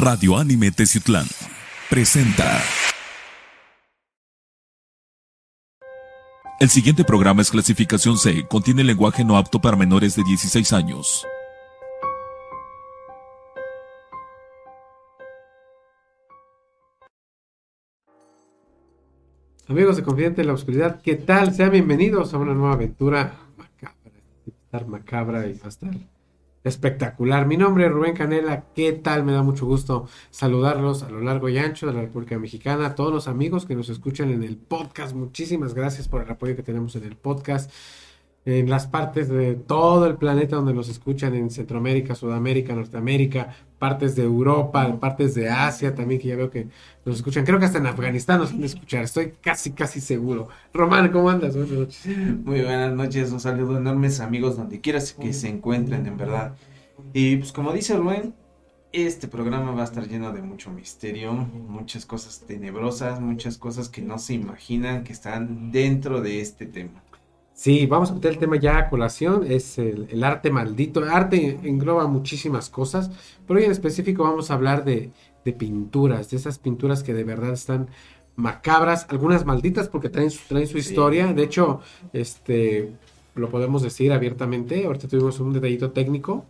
Radio Anime Teciutlán presenta. El siguiente programa es clasificación C, contiene lenguaje no apto para menores de 16 años. Amigos de Confidente en la Oscuridad, ¿qué tal? Sean bienvenidos a una nueva aventura macabra. Estar macabra y va a espectacular. Mi nombre es Rubén Canela, ¿qué tal? Me da mucho gusto saludarlos a lo largo y ancho de la República Mexicana, todos los amigos que nos escuchan en el podcast. Muchísimas gracias por el apoyo que tenemos en el podcast en las partes de todo el planeta donde nos escuchan, en Centroamérica, Sudamérica, Norteamérica, partes de Europa, partes de Asia también, que ya veo que nos escuchan. Creo que hasta en Afganistán nos van a escuchar, estoy casi, casi seguro. Román, ¿cómo andas? Buenas noches. Muy buenas noches, un saludo enormes amigos donde quieras que se encuentren, en verdad. Y pues como dice Rubén, este programa va a estar lleno de mucho misterio, muchas cosas tenebrosas, muchas cosas que no se imaginan que están dentro de este tema. Sí, vamos a meter el tema ya a colación, es el, arte maldito. El arte engloba muchísimas cosas, pero hoy en específico vamos a hablar de, pinturas, de esas pinturas que de verdad están macabras, algunas malditas porque traen, traen su historia. De hecho, este lo podemos decir abiertamente. Ahorita tuvimos un detallito técnico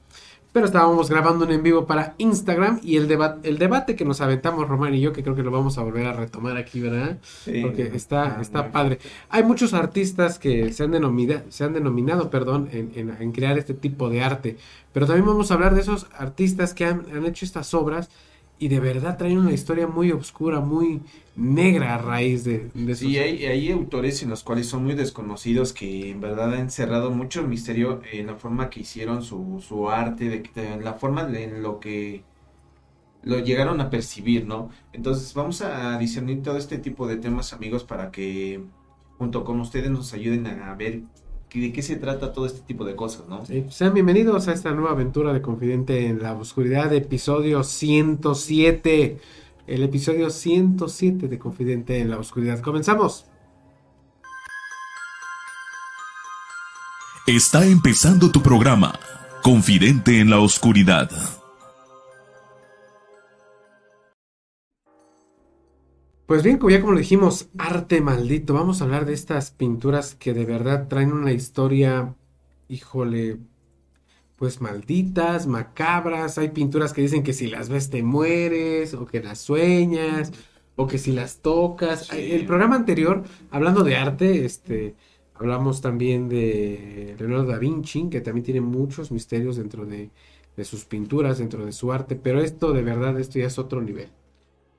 pero estábamos grabando un en vivo para Instagram y el, debate el debate que nos aventamos Román y yo, que creo que lo vamos a volver a retomar aquí, ¿verdad? Sí, Porque está, está padre. Hay muchos artistas que se han, denominado, se han denominado perdón, en, en, crear este tipo de arte, pero también vamos a hablar de esos artistas que han, han hecho estas obras y de verdad traen una historia muy oscura, muy negra a raíz de, de Sí, hay, hay, autores en los cuales son muy desconocidos que en verdad han encerrado mucho misterio en la forma que hicieron su, su arte, de, en la forma en lo que lo llegaron a percibir, ¿no? Entonces vamos a discernir todo este tipo de temas, amigos, para que junto con ustedes nos ayuden a ver de qué se trata todo este tipo de cosas, ¿no? Sí, sean bienvenidos a esta nueva aventura de Confidente en la Oscuridad, episodio 107. El episodio 107 de Confidente en la Oscuridad. Comenzamos. Está empezando tu programa, Confidente en la Oscuridad. Pues bien, como ya como lo dijimos, arte maldito. Vamos a hablar de estas pinturas que de verdad traen una historia, híjole, pues malditas, macabras. Hay pinturas que dicen que si las ves te mueres, o que las sueñas, o que si las tocas. El programa anterior, hablando de arte, este, hablamos también de Leonardo da Vinci, que también tiene muchos misterios dentro de, de sus pinturas, dentro de su arte. Pero esto, de verdad, esto ya es otro nivel.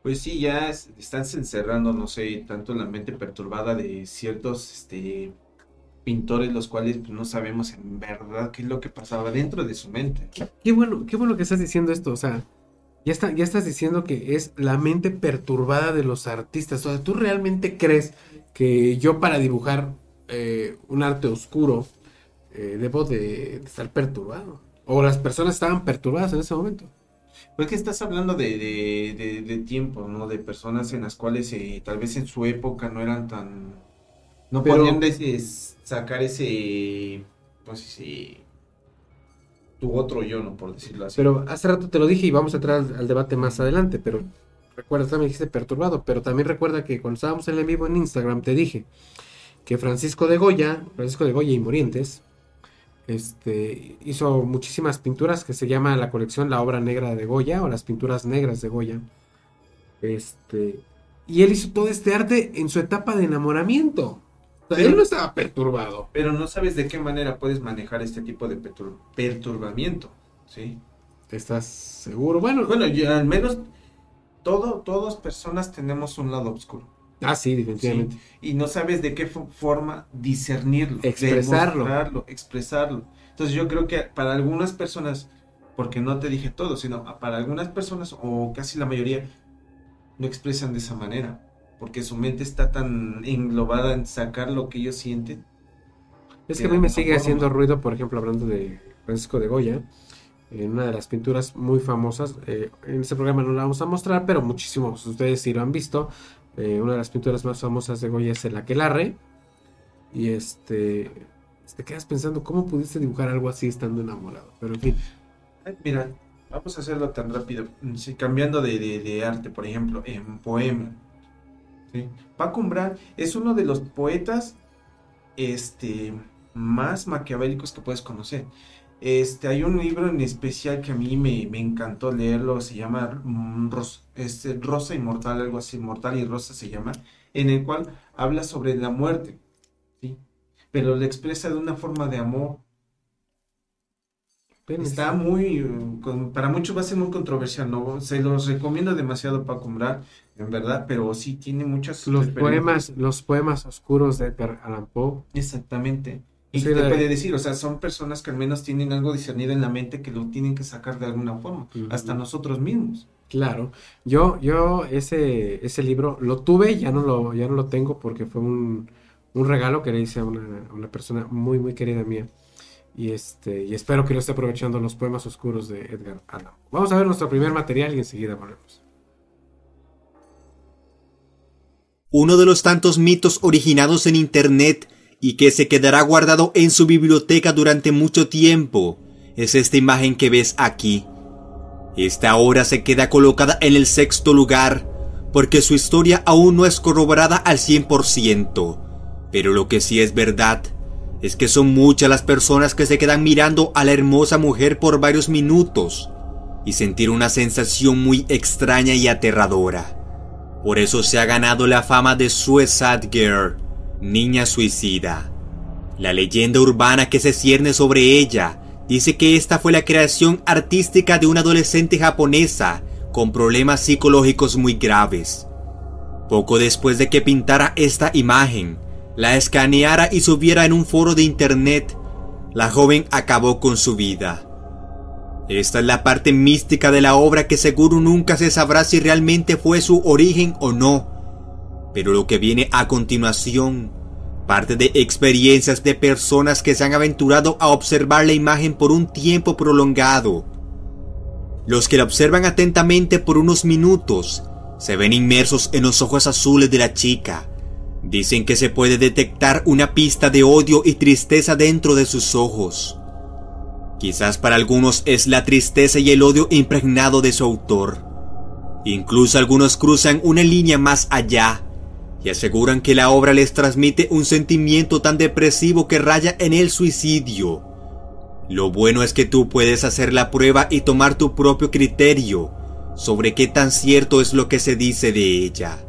Pues sí, ya están encerrando, no sé, tanto la mente perturbada de ciertos este, pintores, los cuales pues, no sabemos en verdad qué es lo que pasaba dentro de su mente. Qué, bueno, qué bueno que estás diciendo esto, o sea, ya, está, ya estás diciendo que es la mente perturbada de los artistas. O sea, ¿tú realmente crees que yo para dibujar eh, un arte oscuro eh, debo de estar perturbado? ¿O las personas estaban perturbadas en ese momento? Pues que estás hablando de, de, tiempo, ¿no? De personas en las cuales eh, tal vez en su época no eran tan... No podían sacar ese... Pues ese... Tu otro yo, ¿no? Por decirlo así. Pero hace rato te lo dije y vamos a entrar al, debate más adelante, pero recuerda, también dijiste perturbado, pero también recuerda que cuando estábamos en el vivo en Instagram te dije que Francisco de Goya, Francisco de Goya y Morientes, este, hizo muchísimas pinturas que se llama la colección La Obra Negra de Goya o las pinturas negras de Goya. Este, y él hizo todo este arte en su etapa de enamoramiento. él no estaba perturbado. Pero no sabes de qué manera puedes manejar este tipo de perturbamiento, ¿sí? ¿Estás seguro? Bueno, bueno, al menos todo, todas personas tenemos un lado oscuro. Ah, sí, definitivamente. y no sabes de qué forma discernirlo, expresarlo. expresarlo. Entonces yo creo que para algunas personas, porque no te dije todo, sino para algunas personas, o casi la mayoría, no expresan de esa manera, porque su mente está tan englobada en sacar lo que ellos sienten. Es que a mí me sigue haciendo ruido, por ejemplo, hablando de Francisco de Goya, en una de las pinturas muy famosas. Eh, en este programa no la vamos a mostrar, pero muchísimos ustedes sí lo han visto. Eh, una de las pinturas más famosas de Goya es el Aquelarre. Y este, te quedas pensando, ¿cómo pudiste dibujar algo así estando enamorado? Pero en fin. mira, vamos a hacerlo tan rápido. Sí, cambiando de, arte, por ejemplo, en poema. Paco Umbral es uno de los poetas este, más maquiavélicos que puedes conocer. Este, hay un libro en especial que a mí me, encantó leerlo, se llama mm, Rosa, este, Rosa Inmortal, algo así, Mortal y Rosa se llama, en el cual habla sobre la muerte, ¿sí? pero lo expresa de una forma de amor. Está muy, para muchos va a ser muy controversial, ¿no? Se los recomiendo demasiado para comprar, en verdad, pero sí tiene muchas... Los poemas, los poemas oscuros de Edgar Allan Poe. Exactamente. Y te puede decir, o sea, son personas que al menos tienen algo discernido en la mente que lo tienen que sacar de alguna forma, hasta nosotros mismos. Claro, yo, yo ese, ese libro lo tuve, ya no lo, ya no lo tengo porque fue un, regalo que le hice a una, persona muy, muy querida mía. Y, este, y espero que lo esté aprovechando los poemas oscuros de Edgar Allan. Vamos a ver nuestro primer material y enseguida volvemos. Uno de los tantos mitos originados en Internet y que se quedará guardado en su biblioteca durante mucho tiempo es esta imagen que ves aquí. Esta obra se queda colocada en el sexto lugar porque su historia aún no es corroborada al 100%, pero lo que sí es verdad es que son muchas las personas que se quedan mirando a la hermosa mujer por varios minutos y sentir una sensación muy extraña y aterradora. Por eso se ha ganado la fama de Suicide Girl Niña Suicida. La leyenda urbana que se cierne sobre ella dice que esta fue la creación artística de una adolescente japonesa con problemas psicológicos muy graves. Poco después de que pintara esta imagen, la escaneara y subiera en un foro de internet, la joven acabó con su vida. Esta es la parte mística de la obra que seguro nunca se sabrá si realmente fue su origen o no pero lo que viene a continuación parte de experiencias de personas que se han aventurado a observar la imagen por un tiempo prolongado. Los que la observan atentamente por unos minutos se ven inmersos en los ojos azules de la chica. Dicen que se puede detectar una pista de odio y tristeza dentro de sus ojos. Quizás para algunos es la tristeza y el odio impregnado de su autor. Incluso algunos cruzan una línea más allá y aseguran que la obra les transmite un sentimiento tan depresivo que raya en el suicidio. Lo bueno es que tú puedes hacer la prueba y tomar tu propio criterio sobre qué tan cierto es lo que se dice de ella.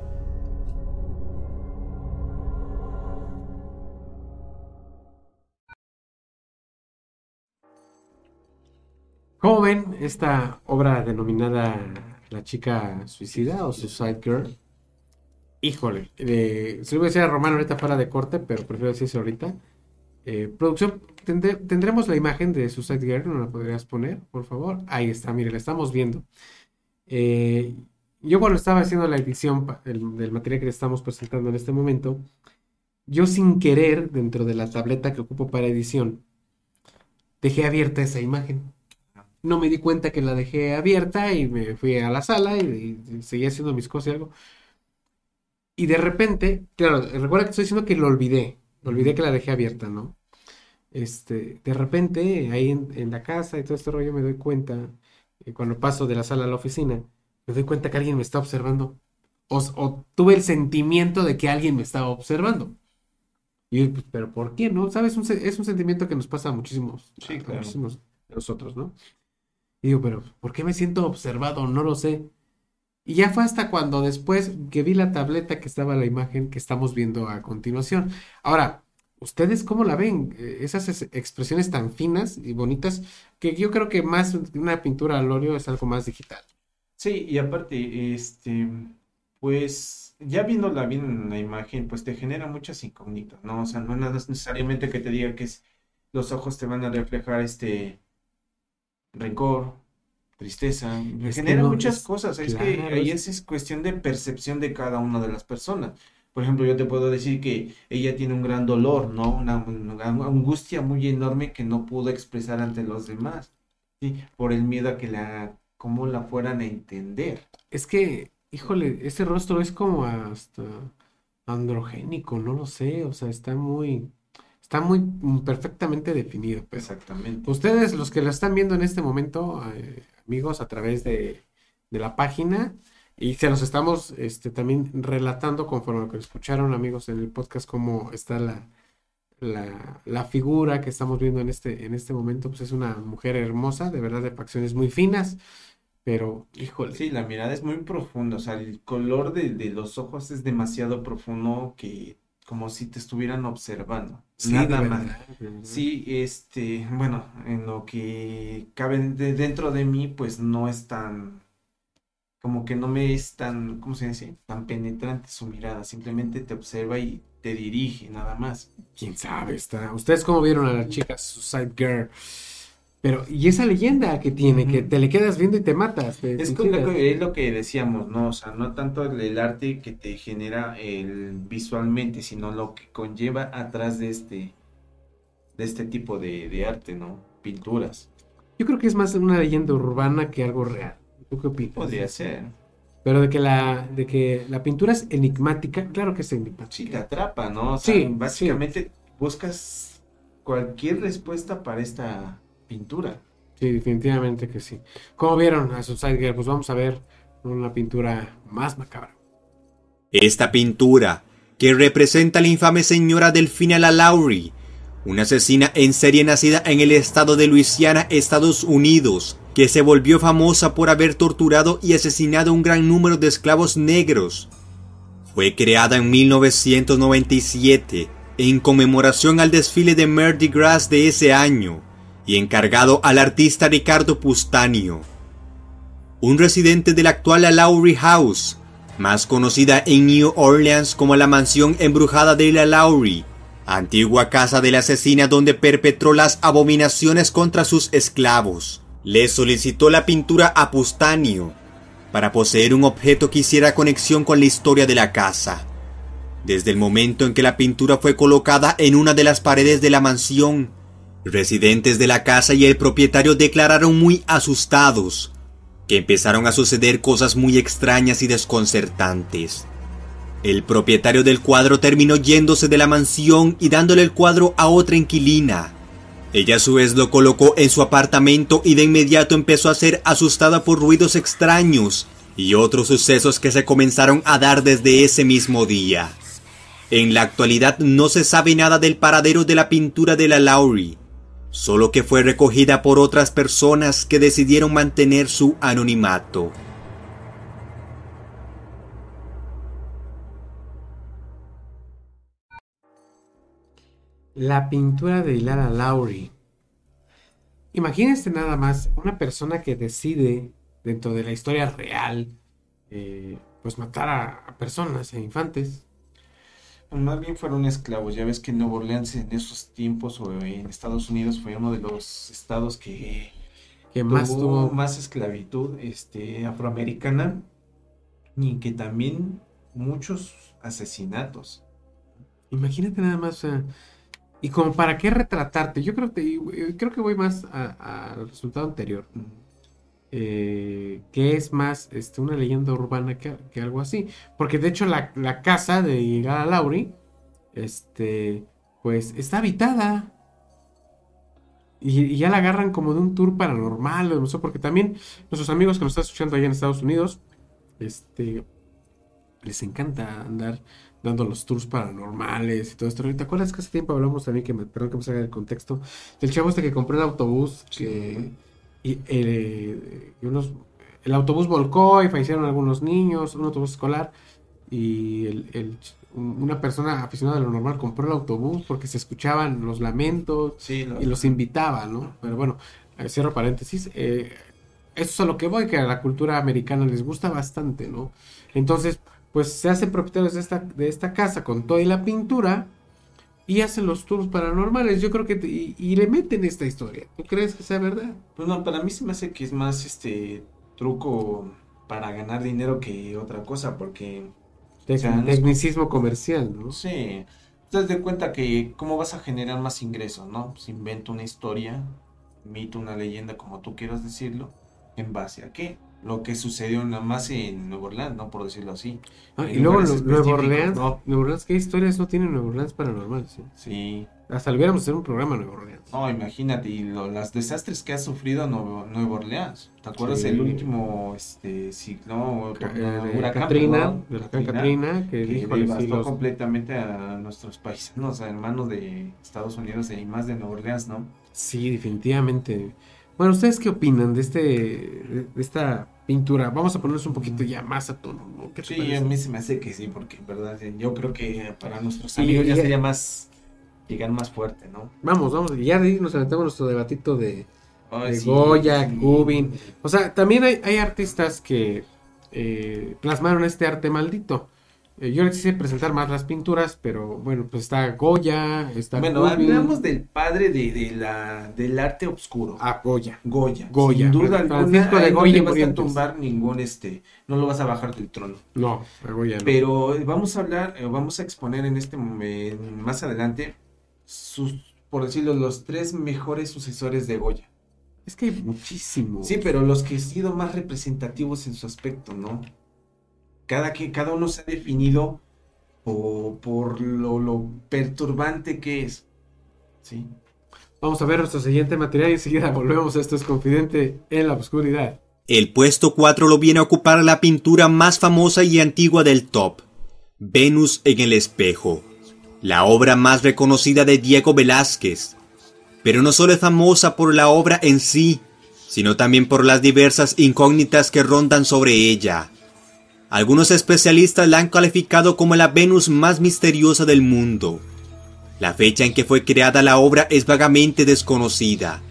¿Cómo ven esta obra denominada La chica suicida o Suicide Girl? Híjole, se lo voy a decir a Romano ahorita fuera de corte, pero prefiero decirse ahorita. Eh, producción, tendremos la imagen de Suicide Girl, ¿no la podrías poner, por favor? Ahí está, mire, la estamos viendo. Eh, yo cuando estaba haciendo la edición del material que estamos presentando en este momento, yo sin querer, dentro de la tableta que ocupo para edición, dejé abierta esa imagen. No me di cuenta que la dejé abierta y me fui a la sala y, y seguí haciendo mis cosas y algo. Y de repente, claro, recuerda que estoy diciendo que lo olvidé, lo olvidé que la dejé abierta, ¿no? Este, de repente, ahí en, la casa y todo este rollo me doy cuenta, eh, cuando paso de la sala a la oficina, me doy cuenta que alguien me está observando. O, tuve el sentimiento de que alguien me estaba observando. Y pues, pero ¿por qué no? ¿Sabes? es un sentimiento que nos pasa a muchísimos, sí, claro. muchísimos de nosotros, ¿no? Y digo, pero ¿por qué me siento observado? No lo sé. Y ya fue hasta cuando después que vi la tableta que estaba la imagen que estamos viendo a continuación. Ahora, ¿ustedes cómo la ven? Eh, esas expresiones tan finas y bonitas que yo creo que más una pintura al óleo es algo más digital. Sí, y aparte, este, pues ya viéndola bien en la imagen, pues te genera muchas incógnitas, ¿no? O sea, no es necesariamente que te diga que los ojos te van a reflejar este rencor, tristeza, genera muchas cosas. Es que ahí es, cuestión de percepción de cada una de las personas. Por ejemplo, yo te puedo decir que ella tiene un gran dolor, ¿no? Una, angustia muy enorme que no pudo expresar ante los demás. Sí, por el miedo a que la, cómo la fueran a entender. Es que, híjole, ese rostro es como hasta androgénico, no lo sé, o sea, está muy, está muy mm, perfectamente definido. Pero Exactamente. ustedes, los que lo están viendo en este momento, eh, amigos, a través de, de la página, y se los estamos este, también relatando conforme a lo que escucharon, amigos, en el podcast, cómo está la, la, la figura que estamos viendo en este, en este momento, pues es una mujer hermosa, de verdad, de facciones muy finas, pero, híjole. Sí, la mirada es muy profunda, o sea, el color de, de los ojos es demasiado profundo que como si te estuvieran observando. Sí, Nada más. Sí, este, bueno, en lo que cabe de- dentro de mí, pues no es tan, como que no me es tan, ¿cómo se dice? Tan penetrante su mirada, simplemente te observa y te dirige, nada más. Quién sabe, está. ¿Ustedes cómo vieron a la chica Suicide Girl? Pero, y esa leyenda que tiene, que te le quedas viendo y te matas. te Es, lo que, es lo que decíamos, ¿no? O sea, no tanto el, el arte que te genera el, visualmente, sino lo que conlleva atrás de este, de este tipo de, de arte, ¿no? Pinturas. Yo creo que es más una leyenda urbana que algo real. ¿Tú qué opinas? Podría ser. Pero de que la, de que la pintura es enigmática, claro que es Sí, te enigmática. atrapa, ¿no? O sea, Sí, básicamente buscas cualquier respuesta para esta pintura. Sí, definitivamente que sí. ¿Cómo vieron a Suicide Girl? Pues vamos a ver una pintura más macabra. Esta pintura, que representa a la infame señora Delfina LaLaurie, una asesina en serie nacida en el estado de Luisiana, Estados Unidos, que se volvió famosa por haber torturado y asesinado a un gran número de esclavos negros. Fue creada en 1997 en conmemoración al desfile de Mardi Gras de ese año y encargado al artista Ricardo Pustanio un residente de la actual Lowry House, más conocida en New Orleans como la mansión embrujada de la Lowry, antigua casa de la asesina donde perpetró las abominaciones contra sus esclavos. Le solicitó la pintura a Pustanio para poseer un objeto que hiciera conexión con la historia de la casa. Desde el momento en que la pintura fue colocada en una de las paredes de la mansión, residentes de la casa y el propietario declararon muy asustados que empezaron a suceder cosas muy extrañas y desconcertantes. El propietario del cuadro terminó yéndose de la mansión y dándole el cuadro a otra inquilina. Ella a su vez lo colocó en su apartamento y de inmediato empezó a ser asustada por ruidos extraños y otros sucesos que se comenzaron a dar desde ese mismo día. En la actualidad no se sabe nada del paradero de la pintura de la Lowry, solo que fue recogida por otras personas que decidieron mantener su anonimato. La pintura de Lara Lowry. Imagínense nada más una persona que decide, dentro de la historia real, eh, pues matar a, a personas, a infantes. Pues más bien fueron esclavos. Ya ves que Nueva Orleans en esos tiempos o en Estados Unidos fue uno de los estados que Que más tuvo tuvo. más esclavitud este, afroamericana y que también muchos asesinatos. Imagínate nada más. y como para qué retratarte. Yo creo que, eh, creo que voy más al resultado anterior. Eh, que es más este, una leyenda urbana que, que algo así. Porque de hecho la, la casa de Lara Lauri, este, pues está habitada. Y, ya la agarran como de un tour paranormal, no sé, porque también nuestros amigos que nos están escuchando allá en Estados Unidos, este, les encanta andar dando los tours paranormales y todo esto. ¿Te acuerdas que hace tiempo hablamos también, que me, perdón que me salga del contexto, del chavo este que compró el autobús, que, y, eh, y unos, el autobús volcó y fallecieron algunos niños, un autobús escolar, y el, el- una persona aficionada a lo normal compró el autobús porque se escuchaban los lamentos Sí, lo- y los invitaba, ¿no? Pero bueno, eh, cierro paréntesis. eh, eso es a lo que voy, que a la cultura americana les gusta bastante, ¿no? Entonces, pues se hacen propietarios de esta, de esta casa con toda y la pintura y hacen los tours paranormales. Yo creo que te- y, y le meten esta historia. ¿Tú crees que sea verdad? Pues no, para mí se me hace que es más este truco para ganar dinero que otra cosa, porque Tec- sea, no es- tecnicismo comercial, ¿no? sé, te das de cuenta que cómo vas a generar más ingresos, ¿no? Pues invento una historia mito, una leyenda, como tú quieras decirlo, en base a qué? Lo que sucedió nada más en Nueva Orleans, ¿no? Por decirlo así. Ah, y En luego Nueva Orleans, ¿no? Nueva Orleans, ¿qué historias no tiene Nueva Orleans paranormales? eh? Sí. Hasta hubiéramos hacer un programa a Nueva Orleans. No, imagínate, y lo- las desastres que ha sufrido Nuevo- Nueva Orleans. ¿Te acuerdas Sí. el último este ciclón o Ca- tornado, eh, de huracán, Katrina, la Katrina, que que sí, devastó los- completamente a nuestros paisanos, hermanos de Estados Unidos y más de Nueva Orleans, ¿no? Sí, definitivamente. Bueno, ¿ustedes qué opinan de este de esta pintura? Vamos a ponernos un poquito ya más a tono, ¿no? ¿Qué te Sí, parece? a mí se me hace que sí, porque en verdad eh, yo creo que para nuestros Y- amigos ya sería más llegar más fuerte, ¿no? Vamos, vamos, ya nos aventamos nuestro debatito de, de sí, Goya, sí. Gubin. O sea, también hay, hay artistas que eh, plasmaron este arte maldito. Eh, yo les quise presentar más las pinturas, pero bueno, pues está Goya, está Bueno, hablamos del padre de, de la, del arte oscuro. Ah, Goya. Goya. Goya, Sin duda Francisco alguna, de no Goya y vas a tumbar ningún este, no lo vas a bajar del trono. No, a Goya no. Pero eh, vamos a hablar, eh, vamos a exponer en este momento, más adelante, sus, por decirlo, los tres mejores sucesores de Goya. Es que hay muchísimo. Sí, pero los que han sido más representativos en su aspecto, ¿no? Cada, que, cada uno se ha definido por, por lo, lo perturbante que es. ¿Sí? Vamos a ver nuestro siguiente material y enseguida volvemos. Esto es Confidente en la Oscuridad. El puesto 4 lo viene a ocupar la pintura más famosa y antigua del top, Venus en el espejo, la obra más reconocida de Diego Velázquez. Pero no solo es famosa por la obra en sí, sino también por las diversas incógnitas que rondan sobre ella. Algunos especialistas la han calificado como la Venus más misteriosa del mundo. La fecha en que fue creada la obra es vagamente desconocida.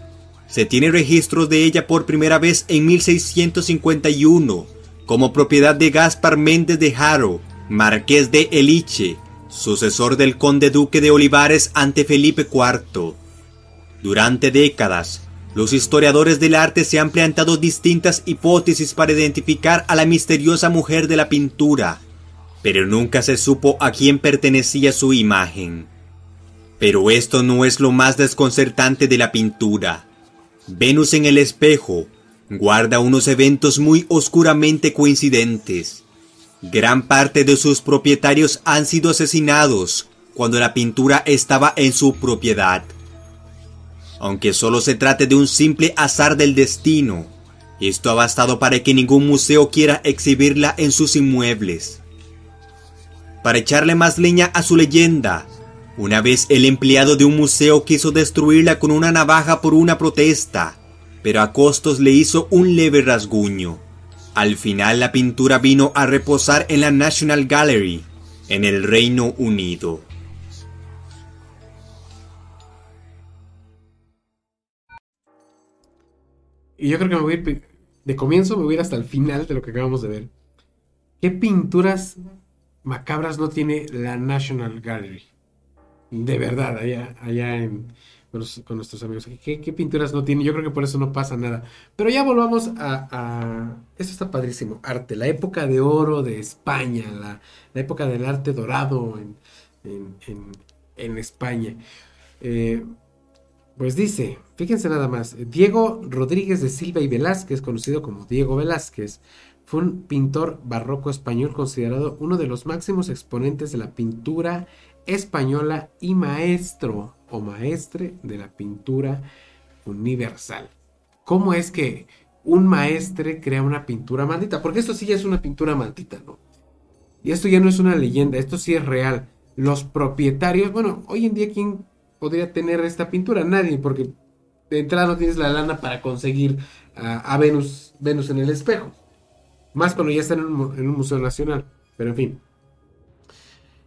Se tiene registros de ella por primera vez en 1651, como propiedad de Gaspar Méndez de Haro, marqués de Eliche, sucesor del conde duque de Olivares ante Felipe IV. Durante décadas, los historiadores del arte se han planteado distintas hipótesis para identificar a la misteriosa mujer de la pintura, pero nunca se supo a quién pertenecía su imagen. Pero esto no es lo más desconcertante de la pintura. Venus en el espejo guarda unos eventos muy oscuramente coincidentes. Gran parte de sus propietarios han sido asesinados cuando la pintura estaba en su propiedad. Aunque solo se trate de un simple azar del destino, esto ha bastado para que ningún museo quiera exhibirla en sus inmuebles. Para echarle más leña a su leyenda, una vez el empleado de un museo quiso destruirla con una navaja por una protesta, pero a costos le hizo un leve rasguño. Al final la pintura vino a reposar en la National Gallery, en el Reino Unido. Y yo creo que me voy a ir de comienzo, me voy a ir hasta el final de lo que acabamos de ver. ¿Qué pinturas macabras no tiene la National Gallery? De verdad, allá, allá en, con, nuestros amigos. ¿Qué, pinturas no tiene? Yo creo que por eso no pasa nada. Pero ya volvamos a, a- Esto está padrísimo. Arte, la época de oro de España, la, época del arte dorado en- en- en España. Eh, pues dice, fíjense nada más, Diego Rodríguez de Silva y Velázquez, conocido como Diego Velázquez, fue un pintor barroco español considerado uno de los máximos exponentes de la pintura española y maestro o maestre de la pintura universal. ¿Cómo es que un maestre crea una pintura maldita? Porque esto sí ya es una pintura maldita, ¿no? Y esto ya no es una leyenda, esto sí es real. Los propietarios, bueno, hoy en día, ¿quién podría tener esta pintura? Nadie, porque de entrada no tienes la lana para conseguir a, Venus, Venus en el espejo. Más cuando ya están en un, museo nacional. Pero en fin.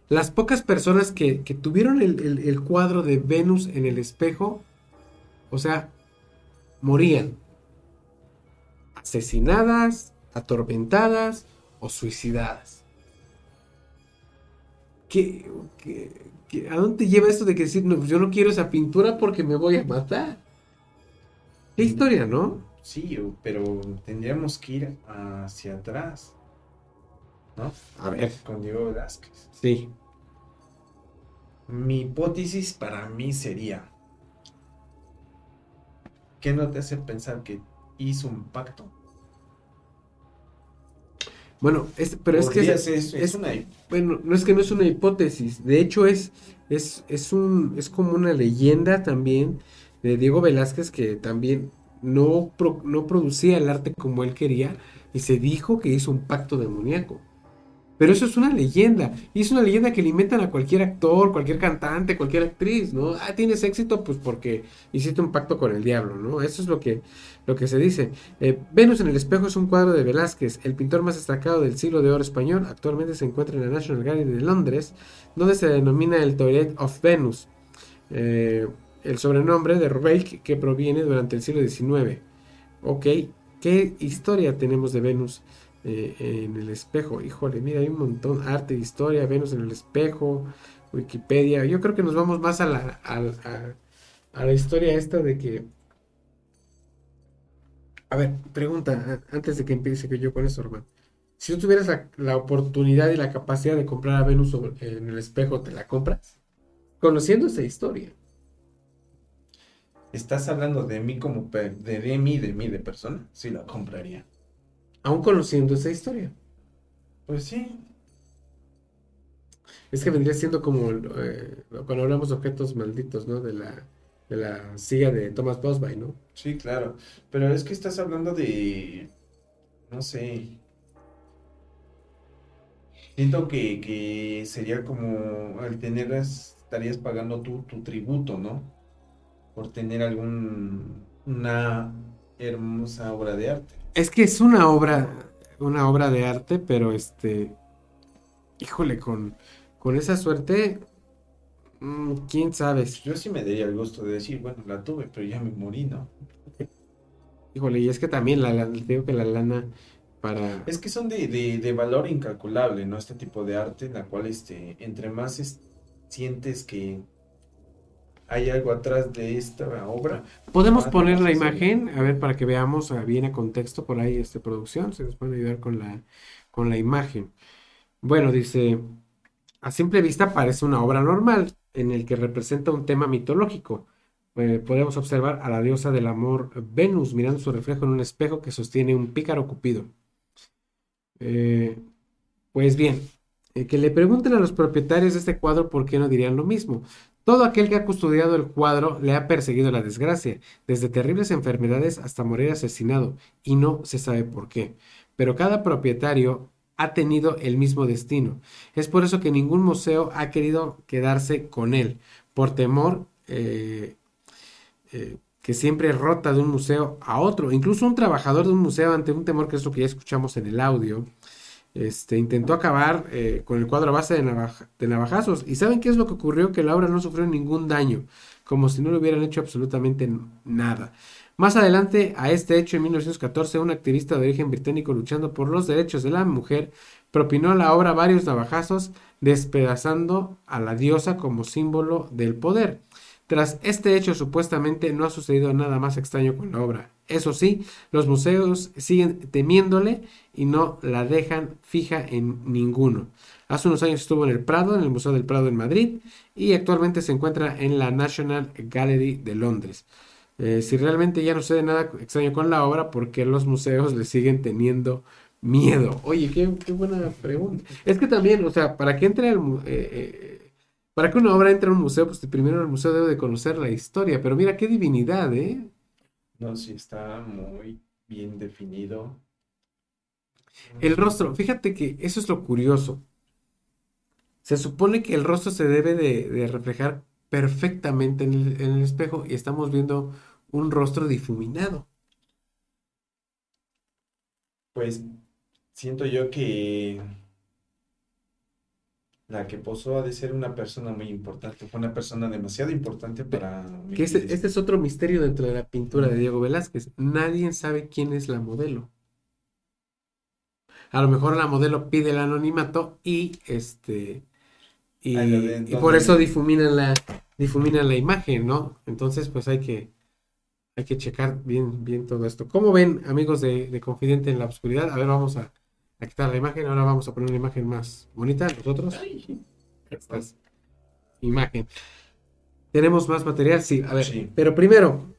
Las pocas personas que, tuvieron el, el- cuadro de Venus en el espejo, o sea, morían. Asesinadas, atormentadas o suicidadas. ¿Qué, qué- qué- a dónde lleva esto de que decir, no, pues yo no quiero esa pintura porque me voy a matar? ¿Qué historia, no? Sí, pero tendríamos que ir hacia atrás. ¿No? A ver. Con Diego Velázquez. Sí. Mi hipótesis para mí sería ¿qué no te hace pensar que hizo un pacto? Bueno, es, pero es que es, es una bueno, no es que no es una hipótesis, de hecho es, es, es un, es como una leyenda también de Diego Velázquez que también no, pro- no producía el arte como él quería y se dijo que hizo un pacto demoníaco. Pero eso es una leyenda, y es una leyenda que le inventan a cualquier actor, cualquier cantante, cualquier actriz, ¿no? Ah, tienes éxito, pues porque hiciste un pacto con el diablo, ¿no? Eso es lo que, lo que se dice. Eh, Venus en el espejo es un cuadro de Velázquez, el pintor más destacado del siglo de oro español. Actualmente se encuentra en la National Gallery de Londres, donde se denomina el Toilet of Venus, eh, el sobrenombre de Reich que proviene durante el siglo XIX. Ok, ¿qué historia tenemos de Venus eh, en el espejo? Híjole, mira, hay un montón, arte, historia, Venus en el espejo, Wikipedia. Yo creo que nos vamos más a la, a, la historia esta de que a ver, pregunta, antes de que empiece que yo con eso, hermano. Si tú tuvieras la, oportunidad y la capacidad de comprar a Venus en el espejo, ¿te la compras? Conociendo esa historia. ¿Estás hablando de mí como de, de mí, de mí, de persona? Sí, la compraría. Aún conociendo esa historia. Pues sí. Es que vendría siendo como eh, cuando hablamos de objetos malditos, ¿no? De la, de la silla de Thomas Bosby, ¿no? Sí, claro. Pero es que estás hablando de. No sé. Siento que, que sería como al tenerlas, estarías pagando tú tu tributo, ¿no? Por tener algún una hermosa obra de arte. Es que es una obra, una obra de arte, pero este, híjole, con, con esa suerte, mm, quién sabe. Yo sí me daría el gusto de decir, bueno, la tuve, pero ya me morí, ¿no? Híjole, y es que también la, la- digo que la lana para... Es que son de, de, de valor incalculable, ¿no? Este tipo de arte, en la cual este, entre más es- sientes que hay algo atrás de esta obra. Podemos Ah, poner la imagen, a ver, para que veamos ah, bien a contexto por ahí, este, producción, se nos puede ayudar con la, con la imagen. Bueno, dice, a simple vista parece una obra normal, en el que representa un tema mitológico. Eh, podemos observar a la diosa del amor Venus mirando su reflejo en un espejo que sostiene un pícaro cupido. Eh, pues bien, eh, que le pregunten a los propietarios de este cuadro por qué no dirían lo mismo. Todo aquel que ha custodiado el cuadro le ha perseguido la desgracia, desde terribles enfermedades hasta morir asesinado, y no se sabe por qué. Pero cada propietario ha tenido el mismo destino. Es por eso que ningún museo ha querido quedarse con él, por temor eh, eh, que siempre rota de un museo a otro. Incluso un trabajador de un museo ante un temor, que es lo que ya escuchamos en el audio, este, intentó acabar eh, con el cuadro a base de, navaja- de navajazos. ¿Y saben qué es lo que ocurrió? Que la obra no sufrió ningún daño, como si no le hubieran hecho absolutamente nada. Más adelante a este hecho, en 1914, un activista de origen británico luchando por los derechos de la mujer propinó a la obra varios navajazos, despedazando a la diosa como símbolo del poder. Tras este hecho, supuestamente no ha sucedido nada más extraño con la obra. Eso sí, los museos siguen temiéndole y no la dejan fija en ninguno. Hace unos años estuvo en el Prado, en el Museo del Prado en Madrid, y actualmente se encuentra en la National Gallery de Londres. Eh, si realmente ya no sucede nada extraño con la obra, ¿por qué los museos le siguen teniendo miedo? Oye, qué, qué buena pregunta. Es que también, o sea, para que entre mu- eh, eh, para que una obra entre a un museo, pues primero el museo debe de conocer la historia. Pero mira qué divinidad, ¿eh? No, sí está muy bien definido. El rostro, fíjate que eso es lo curioso. Se supone que el rostro se debe de, de reflejar perfectamente en el, en el espejo y estamos viendo un rostro difuminado. Pues siento yo que la que posó ha de ser una persona muy importante. Fue una persona demasiado importante para Que este, este es otro misterio dentro de la pintura de Diego Velázquez. Nadie sabe quién es la modelo. A lo mejor la modelo pide el anonimato y este y, de por eso difuminan la difuminan la imagen, ¿no? Entonces, pues hay que hay que checar bien bien todo esto. ¿Cómo ven, amigos de, de Confidente en la Oscuridad? A ver, vamos a, a quitar la imagen. Ahora vamos a poner una imagen más bonita nosotros. Imagen. ¿Tenemos más material? Sí, a ver. Sí. Pero primero,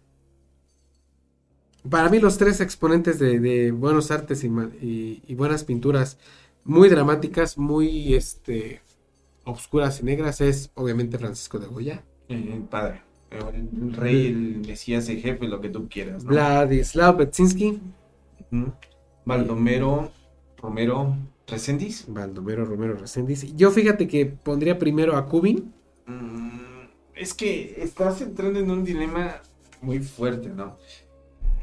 para mí los tres exponentes de, de buenos artes y, ma- y- y buenas pinturas muy dramáticas, muy este obscuras y negras es obviamente Francisco de Goya, El padre. El rey, el mesías, el jefe, lo que tú quieras. ¿no? Vladislav Betsinski, Ujú. Baldomero, Romero, Resendiz. Baldomero Romero Reséndiz. Yo fíjate que pondría primero a Kubin. Mm, Es que estás entrando en un dilema muy fuerte, ¿no?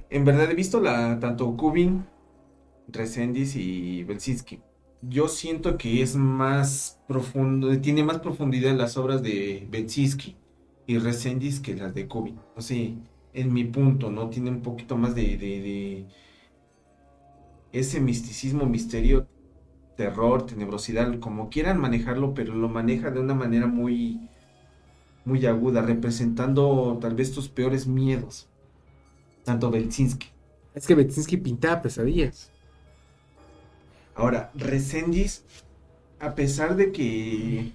En verdad he visto la tanto Kubin, Resendiz y Belsinski. Yo siento que es más profundo, tiene más profundidad las obras de Belsinski y Resendiz que las de Kubin. No sé, en mi punto, ¿no? Tiene un poquito más de, de- de ese misticismo, misterio, terror, tenebrosidad, como quieran manejarlo, pero lo maneja de una manera muy, muy aguda, representando tal vez tus peores miedos. Tanto Belsinski. Es que Betsinski pintaba pesadillas. Ahora, Resendiz, a pesar de que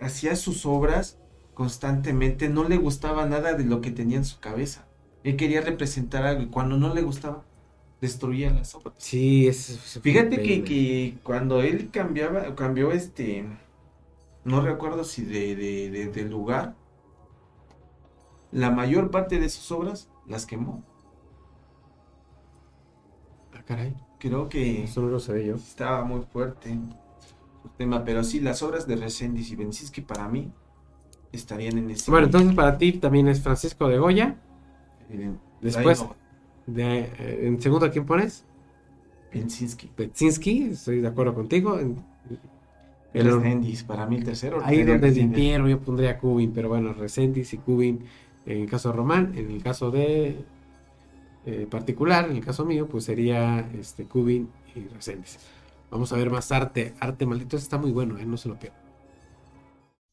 hacía sus obras constantemente, no le gustaba nada de lo que tenía en su cabeza. Él quería representar algo y cuando no le gustaba, destruía las obras. Sí, es. Fíjate que, que cuando él cambiaba, cambió este, no recuerdo si de, de, de- de lugar, la mayor parte de sus obras las quemó. Ah, caray. Creo que Eso no lo sabía yo. estaba muy fuerte el tema, pero sí, las obras de Resendiz y Bensinski para mí estarían en ese... Bueno, entonces para ti también es Francisco de Goya. eh, Después, de, eh, en segundo, ¿a quién pones? Bensinski. Betsinski, estoy de acuerdo contigo. El- Resendiz, para mí el tercero. ahí donde difiero yo pondría a Kubin, pero bueno, Resendiz y Kubin en el caso de Román, en el caso de eh, particular, en el caso mío, pues sería este Kubin y Resendiz. Vamos a ver más arte, arte maldito, ese está muy bueno, eh, no se lo pierdan.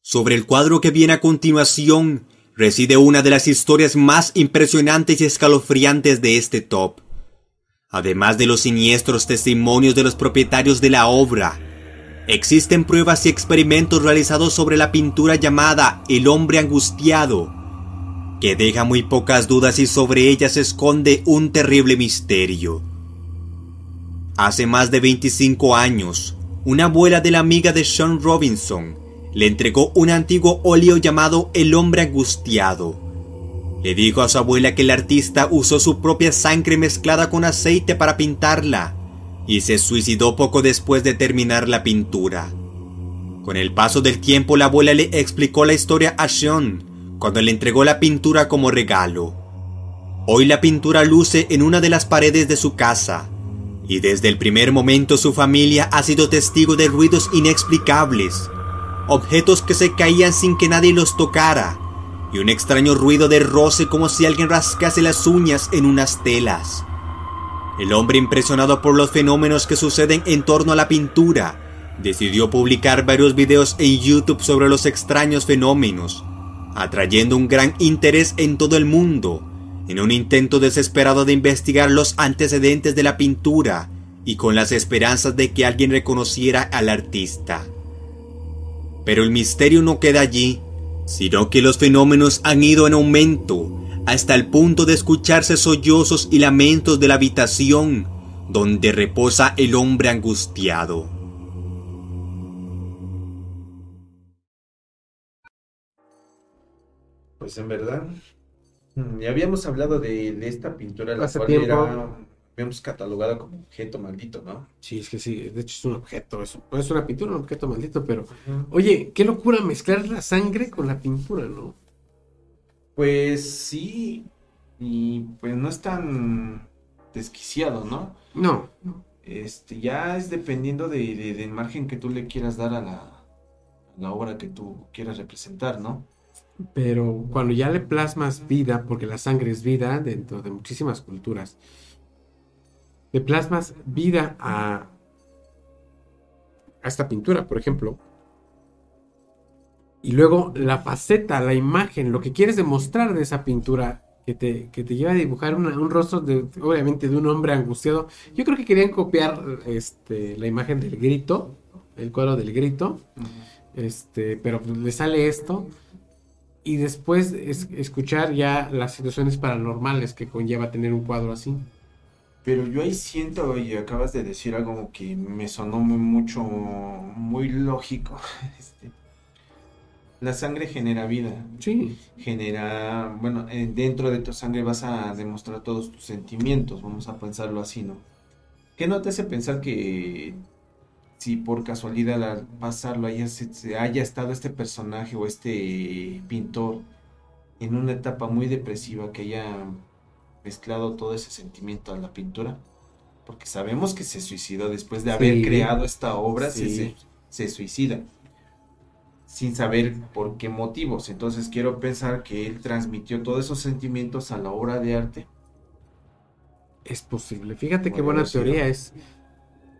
Sobre el cuadro que viene a continuación reside una de las historias más impresionantes y escalofriantes de este top. Además de los siniestros testimonios de los propietarios de la obra, existen pruebas y experimentos realizados sobre la pintura llamada El hombre angustiado, que deja muy pocas dudas y sobre ella se esconde un terrible misterio. Hace más de 25 años, una abuela de la amiga de Sean Robinson le entregó un antiguo óleo llamado El hombre angustiado. Le dijo a su abuela que el artista usó su propia sangre mezclada con aceite para pintarla y se suicidó poco después de terminar la pintura. Con el paso del tiempo la abuela le explicó la historia a Sean cuando le entregó la pintura como regalo. Hoy la pintura luce en una de las paredes de su casa y desde el primer momento su familia ha sido testigo de ruidos inexplicables, objetos que se caían sin que nadie los tocara, y un extraño ruido de roce como si alguien rascase las uñas en unas telas. El hombre impresionado por los fenómenos que suceden en torno a la pintura, decidió publicar varios videos en YouTube sobre los extraños fenómenos, atrayendo un gran interés en todo el mundo, en un intento desesperado de investigar los antecedentes de la pintura y con las esperanzas de que alguien reconociera al artista. Pero el misterio no queda allí, sino que los fenómenos han ido en aumento hasta el punto de escucharse sollozos y lamentos de la habitación donde reposa el hombre angustiado. Pues en verdad, mm, ya habíamos hablado de, de esta pintura, la Hace cual tiempo. era, habíamos catalogado como objeto maldito, ¿no? Sí, es que sí, de hecho es un objeto, es, es una pintura, un objeto maldito, pero oye, qué locura mezclar la sangre con la pintura, ¿no? Pues sí, y pues no es tan desquiciado, ¿no? No, Este, ya es dependiendo de, de- del margen que tú le quieras dar a la, a la obra que tú quieras representar, ¿no? pero cuando ya le plasmas vida, porque la sangre es vida dentro de muchísimas culturas, le plasmas vida a, a esta pintura, por ejemplo, y luego la faceta, la imagen, lo que quieres demostrar de esa pintura que te, que te lleva a dibujar una- un rostro de, obviamente, de un hombre angustiado. Yo creo que querían copiar este, la imagen del grito, el cuadro del grito, este, pero le sale esto. y después escuchar ya las situaciones paranormales que conlleva tener un cuadro así. Pero yo ahí siento, y acabas de decir algo que me sonó muy mucho, muy lógico. Este, la sangre genera vida. Sí. Genera, bueno, eh, dentro de tu sangre vas a demostrar todos tus sentimientos, vamos a pensarlo así, ¿no? ¿Qué no te hace pensar que si por casualidad al pasarlo haya, haya estado este personaje o este pintor en una etapa muy depresiva que haya mezclado todo ese sentimiento a la pintura? Porque sabemos que se suicidó después de haber creado esta obra, se, se suicida sin saber por qué motivos. Entonces quiero pensar que él transmitió todos esos sentimientos a la obra de arte es posible. Fíjate qué buena teoría es.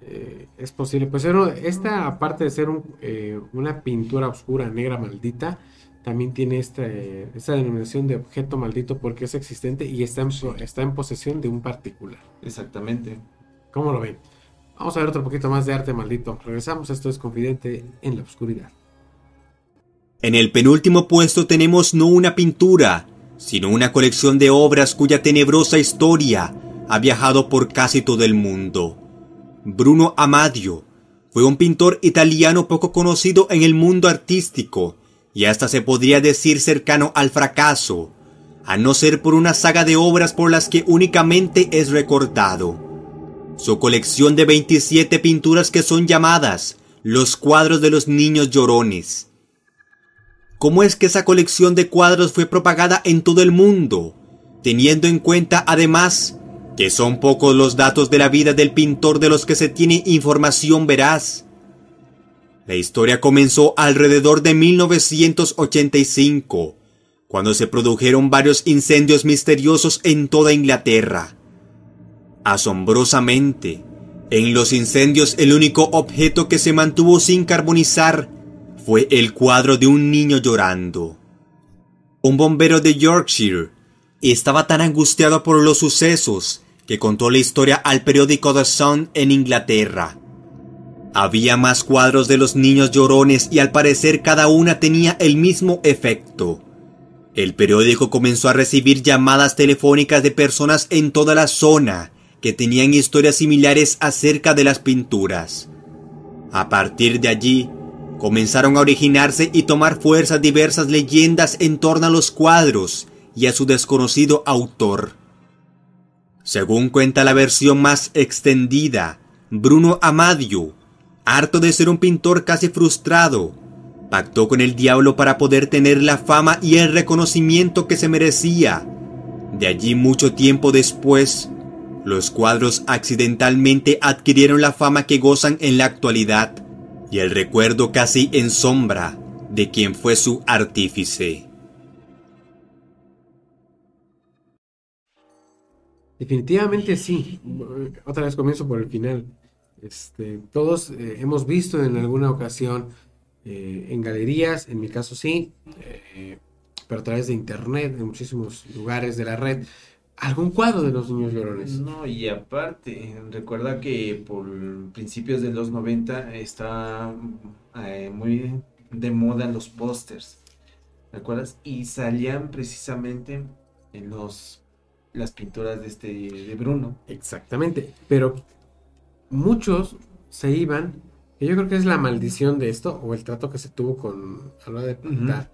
Eh, es posible. Pues esta, aparte de ser eh, una pintura oscura, negra, maldita, también tiene esta, esta denominación de objeto maldito porque es existente y está en, está en posesión de un particular. Exactamente. ¿Cómo lo ven? Vamos a ver otro poquito más de arte maldito. Regresamos, esto es Confidente en la Oscuridad. En el penúltimo puesto tenemos no una pintura, sino una colección de obras cuya tenebrosa historia ha viajado por casi todo el mundo. Bruno Amadio fue un pintor italiano poco conocido en el mundo artístico y hasta se podría decir cercano al fracaso, a no ser por una saga de obras por las que únicamente es recordado. Su colección de 27 pinturas que son llamadas los cuadros de los niños llorones. ¿Cómo es que esa colección de cuadros fue propagada en todo el mundo? Teniendo en cuenta además que son pocos los datos de la vida del pintor de los que se tiene información veraz. La historia comenzó alrededor de 1985, cuando se produjeron varios incendios misteriosos en toda Inglaterra. Asombrosamente, en los incendios el único objeto que se mantuvo sin carbonizar fue el cuadro de un niño llorando. Un bombero de Yorkshire estaba tan angustiado por los sucesos que contó la historia al periódico The Sun en Inglaterra. Había más cuadros de los niños llorones y al parecer cada una tenía el mismo efecto. El periódico comenzó a recibir llamadas telefónicas de personas en toda la zona que tenían historias similares acerca de las pinturas. A partir de allí, comenzaron a originarse y tomar fuerza diversas leyendas en torno a los cuadros y a su desconocido autor. Según cuenta la versión más extendida, Bruno Amadio, harto de ser un pintor casi frustrado, pactó con el diablo para poder tener la fama y el reconocimiento que se merecía. De allí mucho tiempo después, los cuadros accidentalmente adquirieron la fama que gozan en la actualidad y el recuerdo casi en sombra de quien fue su artífice. Definitivamente sí. Otra vez comienzo por el final. Este, todos eh, hemos visto en alguna ocasión eh, en galerías, en mi caso sí, eh, pero a través de internet, en muchísimos lugares de la red, algún cuadro de los niños llorones. No, y aparte, recuerda que por principios de los 90 está muy de moda los pósters, ¿recuerdas? Y salían precisamente en los las pinturas de este de Bruno. Exactamente, pero muchos se iban, y yo creo que es la maldición de esto, o el trato que se tuvo con a la hora de pintar.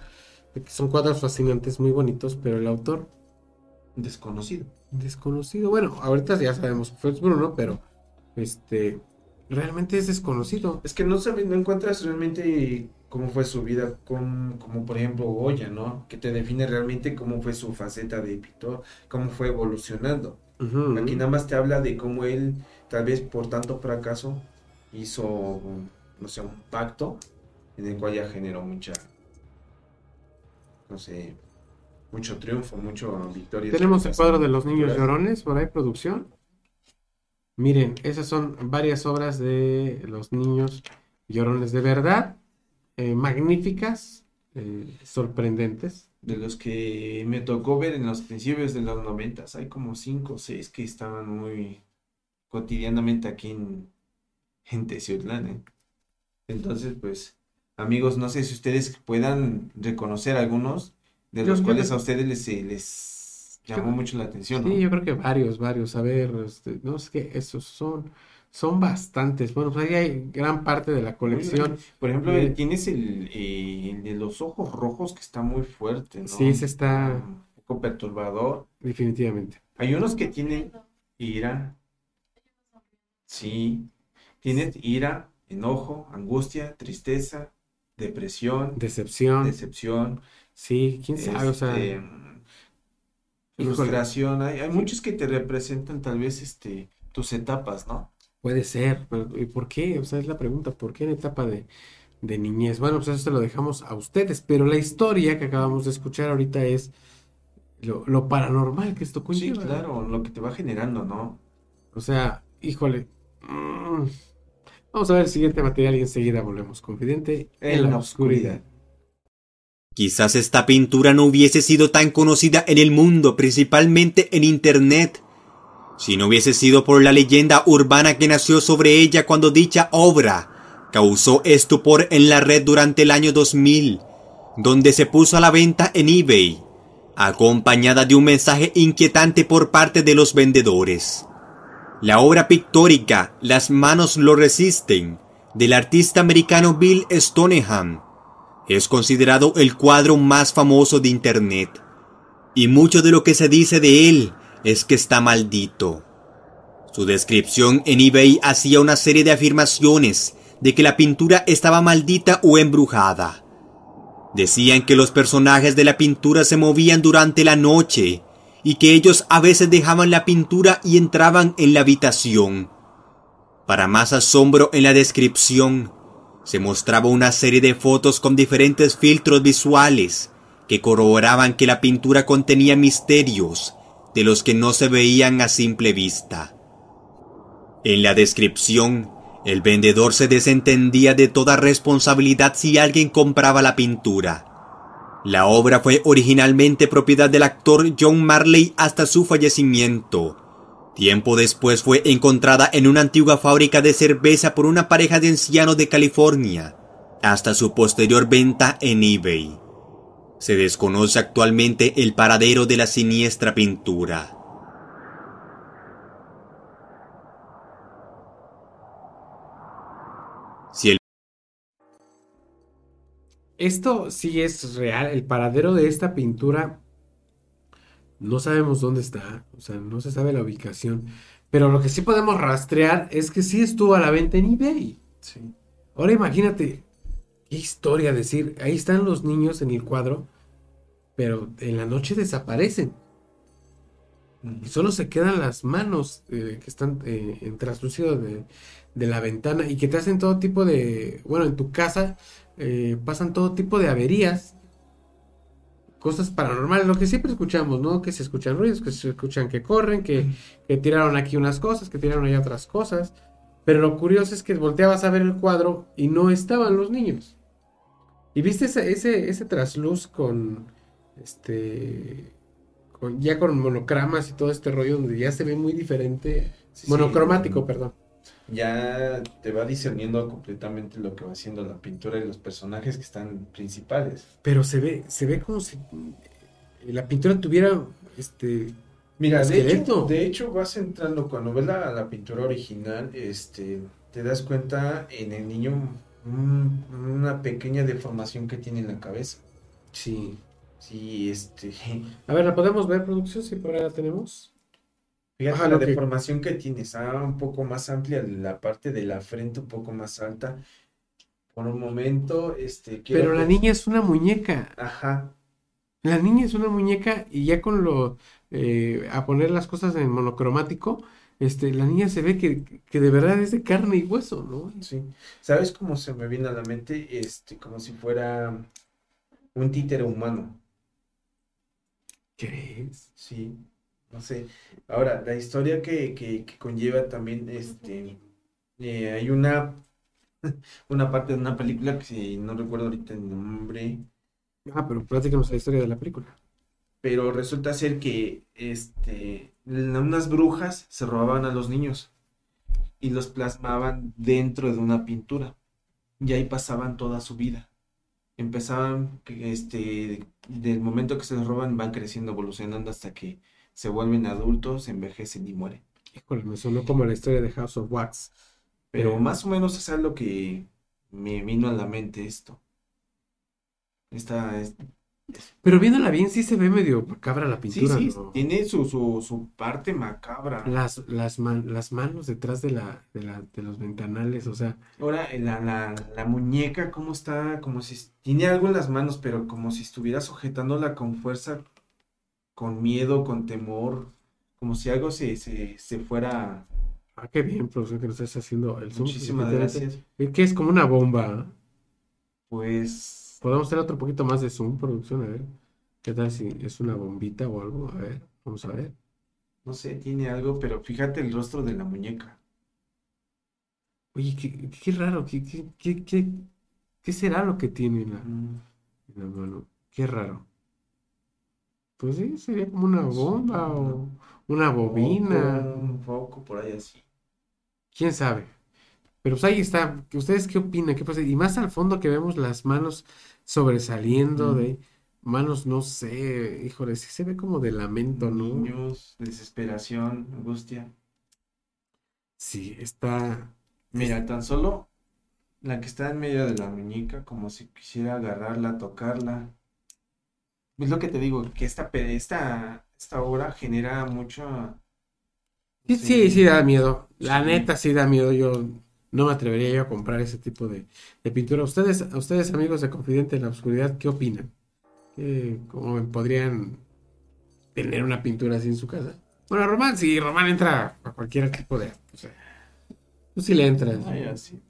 Son cuadros fascinantes, muy bonitos, pero el autor... Desconocido. Desconocido. Bueno, ahorita ya sabemos que fue Bruno, pero este realmente es desconocido. Es que no, sabes, no encuentras realmente cómo fue su vida, con, como por ejemplo Goya, ¿no? Que te define realmente cómo fue su faceta de pintor, cómo fue evolucionando. Aquí nada más te habla de cómo él, tal vez por tanto fracaso, hizo, no sé, un pacto en el cual ya generó mucha, no sé, mucho triunfo, mucho victoria. Tenemos el cuadro de los niños llorones por ahí, producción. Miren, esas son varias obras de los niños llorones de verdad. Eh, magníficas, eh, sorprendentes. De los que me tocó ver en los principios de los noventas, hay como cinco o seis que estaban muy cotidianamente aquí en, en ¿eh? Entonces, pues, amigos, no sé si ustedes puedan reconocer algunos de los yo cuales a ustedes les, eh, les llamó Yo- mucho la atención, ¿no? Sí, yo creo que varios, varios. A ver, este, no sé qué, esos son, son bastantes. Bueno, pues ahí hay gran parte de la colección. Por ejemplo, Eh, tienes el, el de los ojos rojos que está muy fuerte, ¿no? Sí, ese está- Un poco perturbador. Definitivamente. Hay unos que tienen ira. Sí. Tienes ira, enojo, angustia, tristeza, depresión, Decepción. decepción, Sí, quién sabe, o sea, este, frustración. Hay, hay muchos que te representan tal vez este tus etapas, ¿no? puede ser. Pero, ¿y por qué? O sea, es la pregunta, ¿por qué en etapa de, de niñez? Bueno, pues eso se lo dejamos a ustedes, pero la historia que acabamos de escuchar ahorita es lo, lo paranormal que esto Sí, conlleva. claro, lo que te va generando, ¿no? O sea, híjole. mm, Vamos a ver el siguiente material y enseguida volvemos. Confidente en, la oscuridad. Quizás esta pintura no hubiese sido tan conocida en el mundo, principalmente en Internet, si no hubiese sido por la leyenda urbana que nació sobre ella cuando dicha obra causó estupor en la red durante el año 2000, donde se puso a la venta en eBay, acompañada de un mensaje inquietante por parte de los vendedores. La obra pictórica Las manos lo resisten, del artista americano Bill Stoneham, es considerado el cuadro más famoso de Internet. Y mucho de lo que se dice de él es que está maldito. Su descripción en eBay hacía una serie de afirmaciones de que la pintura estaba maldita o embrujada. Decían que los personajes de la pintura se movían durante la noche y que ellos a veces dejaban la pintura y entraban en la habitación. Para más asombro en la descripción, se mostraba una serie de fotos con diferentes filtros visuales que corroboraban que la pintura contenía misterios de los que no se veían a simple vista. En la descripción, el vendedor se desentendía de toda responsabilidad si alguien compraba la pintura. La obra fue originalmente propiedad del actor John Marley hasta su fallecimiento. Tiempo después fue encontrada en una antigua fábrica de cerveza por una pareja de ancianos de California, hasta su posterior venta en eBay. Se desconoce actualmente el paradero de la siniestra pintura. Esto sí es real. El paradero de esta pintura no sabemos dónde está. O sea, no se sabe la ubicación. Pero lo que sí podemos rastrear es que sí estuvo a la venta en eBay. Sí. Ahora imagínate, qué historia decir, ahí están los niños en el cuadro, pero en la noche desaparecen. Y solo se quedan las manos eh, que están eh, en translúcido de, de la ventana y que te hacen todo tipo de, bueno, en tu casa eh, pasan todo tipo de averías, cosas paranormales, lo que siempre escuchamos, ¿no? Que se escuchan ruidos, que se escuchan que corren, que, que tiraron aquí unas cosas, que tiraron allá otras cosas. Pero lo curioso es que volteabas a ver el cuadro y no estaban los niños. Y viste ese, ese, ese trasluz con este con, ya con monocramas y todo este rollo donde ya se ve muy diferente. Sí, monocromático, sí. perdón. Ya te va discerniendo completamente lo que va haciendo la pintura y los personajes que están principales. Pero se ve, se ve como si la pintura tuviera este Mira, de hecho, de hecho vas entrando, cuando ves la, la pintura original, este, te das cuenta en el niño un- una pequeña deformación que tiene en la cabeza. sí. Sí, este, A ver, ¿la podemos ver, producción? Si por ahí la tenemos. Fíjate Ajá, la que- deformación que tiene, está un poco más amplia, la parte de la frente un poco más alta. Por un momento, este, quiero Pero la niña es una muñeca. Ajá, La niña es una muñeca y ya con lo eh, a poner las cosas en monocromático, este, la niña se ve que, que de verdad es de carne y hueso, ¿no? sí. ¿Sabes cómo se me viene a la mente? Este, como si fuera un títere humano. ¿Crees? Sí, no sé. Ahora, la historia que, que, que conlleva también, este, eh, hay una, una parte de una película que si no recuerdo ahorita el nombre, Ah, pero platícanos la historia de la película. pero resulta ser que, este, unas brujas se robaban a los niños y los plasmaban dentro de una pintura y ahí pasaban toda su vida. empezaban, este, del momento que se los roban, van creciendo, evolucionando hasta que se vuelven adultos, envejecen y mueren. Híjole, me sonó como la historia de House of Wax. Pero Eh, más o menos es algo que me vino a la mente esto. Esta, es- Pero viéndola bien, sí se ve medio macabra la sí, pintura, sí, ¿no? tiene su, su, su parte macabra. Las, las, man- las manos detrás de la, de la, de los ventanales, o sea, Ahora, la, la, la muñeca, ¿cómo está? Como si tiene algo en las manos, pero como si estuviera sujetándola con fuerza, con miedo, con temor, como si algo se, se, se fuera. ah, qué bien, producción, que nos estás haciendo el zoom. Muchísimas gracias. Que es como una bomba. Pues, Podemos hacer otro poquito más de zoom, producción, a ver. ¿Qué tal si es una bombita o algo? A ver, vamos a ver. no sé, tiene algo, pero fíjate el rostro de la muñeca. Oye, qué, qué raro, qué, qué, qué, qué, qué será lo que tiene en la, en la mano? Qué raro. Pues sí, sería como una bomba o una bobina. Un foco por ahí así. ¿Quién sabe? Pero pues ahí está. ¿Ustedes qué opinan? ¿Qué pasa? Y más al fondo que vemos las manos sobresaliendo Mm. de manos, no sé, híjole, sí se ve como de lamento, ¿no? Niños, desesperación, angustia. Sí, está. Mira, tan solo la que está en medio de la muñeca, como si quisiera agarrarla, tocarla. Es lo que te digo, que esta, esta, esta obra genera mucho... Sí, sí, sí da miedo. La Sí. neta sí da miedo. Yo no me atrevería yo a comprar ese tipo de, de pintura. Ustedes, ustedes, amigos de Confidente en la Oscuridad, ¿qué opinan? ¿Qué- ¿Cómo podrían tener una pintura así en su casa? Bueno, Román, sí, Román entra a cualquier tipo de... O sea, tú sí le entras. Ay, así.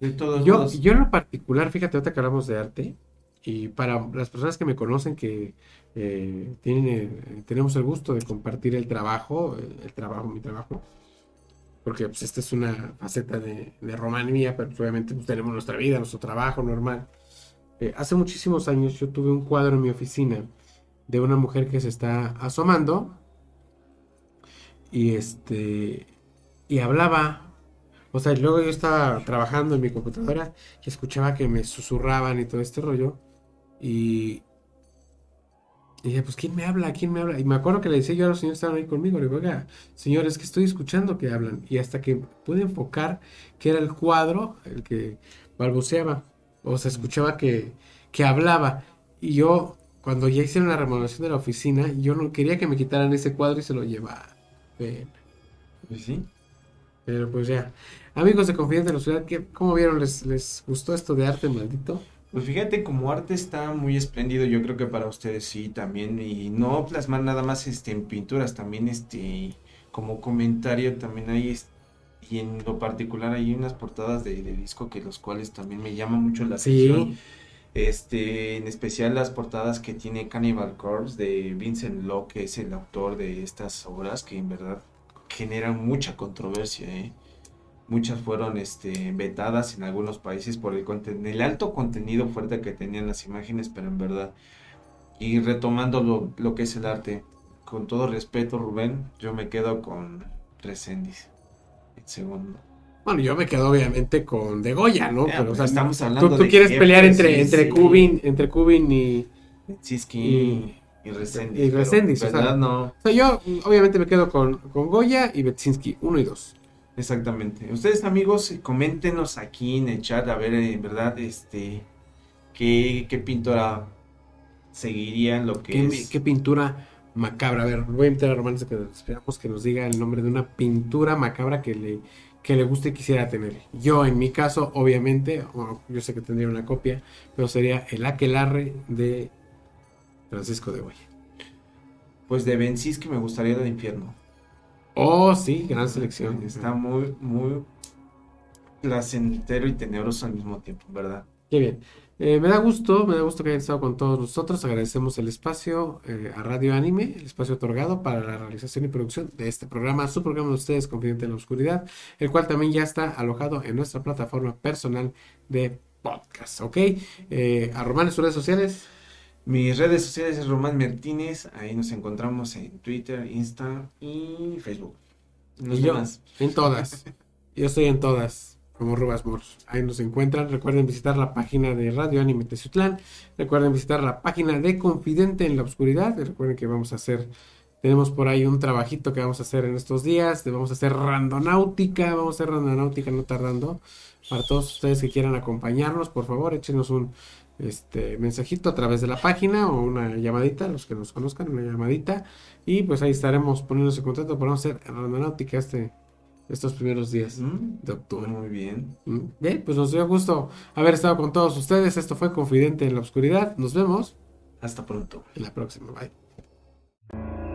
De todos Yo, modos, yo en lo particular, fíjate, ahorita que hablamos de arte, y para las personas que me conocen, que eh, tienen, eh, tenemos el gusto de compartir el trabajo, el, el trabajo, mi trabajo, porque pues esta es una faceta de, de Román mía, pero pues, obviamente pues, tenemos nuestra vida, nuestro trabajo normal. Eh, hace muchísimos años yo tuve un cuadro en mi oficina de una mujer que se está asomando y este y hablaba o sea, luego yo estaba trabajando en mi computadora y escuchaba que me susurraban y todo este rollo. Y, y dije, pues, ¿quién me habla? ¿Quién me habla? Y me acuerdo que le decía yo a los señores que estaban ahí conmigo, le digo, oiga, señores, que estoy escuchando que hablan. Y hasta que pude enfocar que era el cuadro el que balbuceaba. O se escuchaba que, que hablaba. Y yo, cuando ya hicieron la remodelación de la oficina, yo no quería que me quitaran ese cuadro y se lo llevara. Sí. Pero pues ya. Amigos de Confidente de la Ciudad, ¿qué- ¿cómo vieron? ¿Les, ¿Les gustó esto de arte maldito? Pues fíjate, como arte está muy espléndido, yo creo que para ustedes sí también, y no plasmar nada más este en pinturas, también este como comentario también hay y en lo particular hay unas portadas de, de disco que los cuales también me llaman mucho la Sí. atención. Este, en especial las portadas que tiene Cannibal Corpse de Vincent Locke, que es el autor de estas obras que en verdad generan mucha controversia, ¿eh? Muchas fueron este, vetadas en algunos países por el, el alto contenido fuerte que tenían las imágenes, pero en verdad. Y retomando lo, lo que es el arte, con todo respeto, Rubén, yo me quedo con Resendiz. En segundo. Bueno, yo me quedo obviamente con De Goya, ¿no? Pero, o pues, sea, estamos hablando tú, tú de quieres jefes, pelear entre, sí, entre sí. Kubin, entre Kubin y... Siski Y- y, Resendiz. y pero Reséndiz, en o sea. verdad no. O sea, yo obviamente me quedo con, con Goya y Betsinski, uno y dos. Exactamente. Ustedes amigos, coméntenos aquí en el chat a ver en verdad este qué, qué pintora seguirían lo que ¿Qué, es. qué pintura macabra? A ver, voy a invitar a Román que esperamos que nos diga el nombre de una pintura macabra que le, que le guste y quisiera tener. Yo, en mi caso, obviamente, bueno, yo sé que tendría una copia, pero sería el aquelarre de Francisco de Goya. Pues de Bencis que me gustaría del infierno. Oh, sí, gran selección. Está muy, muy placentero y tenebroso al mismo tiempo, ¿verdad? Qué bien. Eh, me da gusto, me da gusto que hayan estado con todos nosotros. Agradecemos el espacio eh, a Radio Anime, el espacio otorgado para la realización y producción de este programa, su programa de ustedes, Confidente en la Oscuridad, el cual también ya está alojado en nuestra plataforma personal de podcast, ¿ok? Eh, a Román en sus redes sociales. Mis redes sociales es Román Martínez, ahí nos encontramos en Twitter, Insta y Facebook. Los y yo, demás. en todas. Yo estoy en todas. como Rubas Moros. Ahí nos encuentran. Recuerden visitar la página de Radio Anime Teciutlán. Recuerden visitar la página de Confidente en la Oscuridad. Recuerden que vamos a hacer, tenemos por ahí un trabajito que vamos a hacer en estos días. Vamos a hacer randonáutica. Vamos a hacer randonáutica no tardando. Para todos ustedes que quieran acompañarnos, por favor, échenos un este mensajito a través de la página o una llamadita, los que nos conozcan, una llamadita. Y pues ahí estaremos poniéndonos en contacto para hacer randonáutica este estos primeros días Mm, de octubre. Muy bien. Mm, Bien, pues nos dio gusto haber estado con todos ustedes. Esto fue Confidente en la Oscuridad. Nos vemos Hasta pronto. en la próxima. Bye.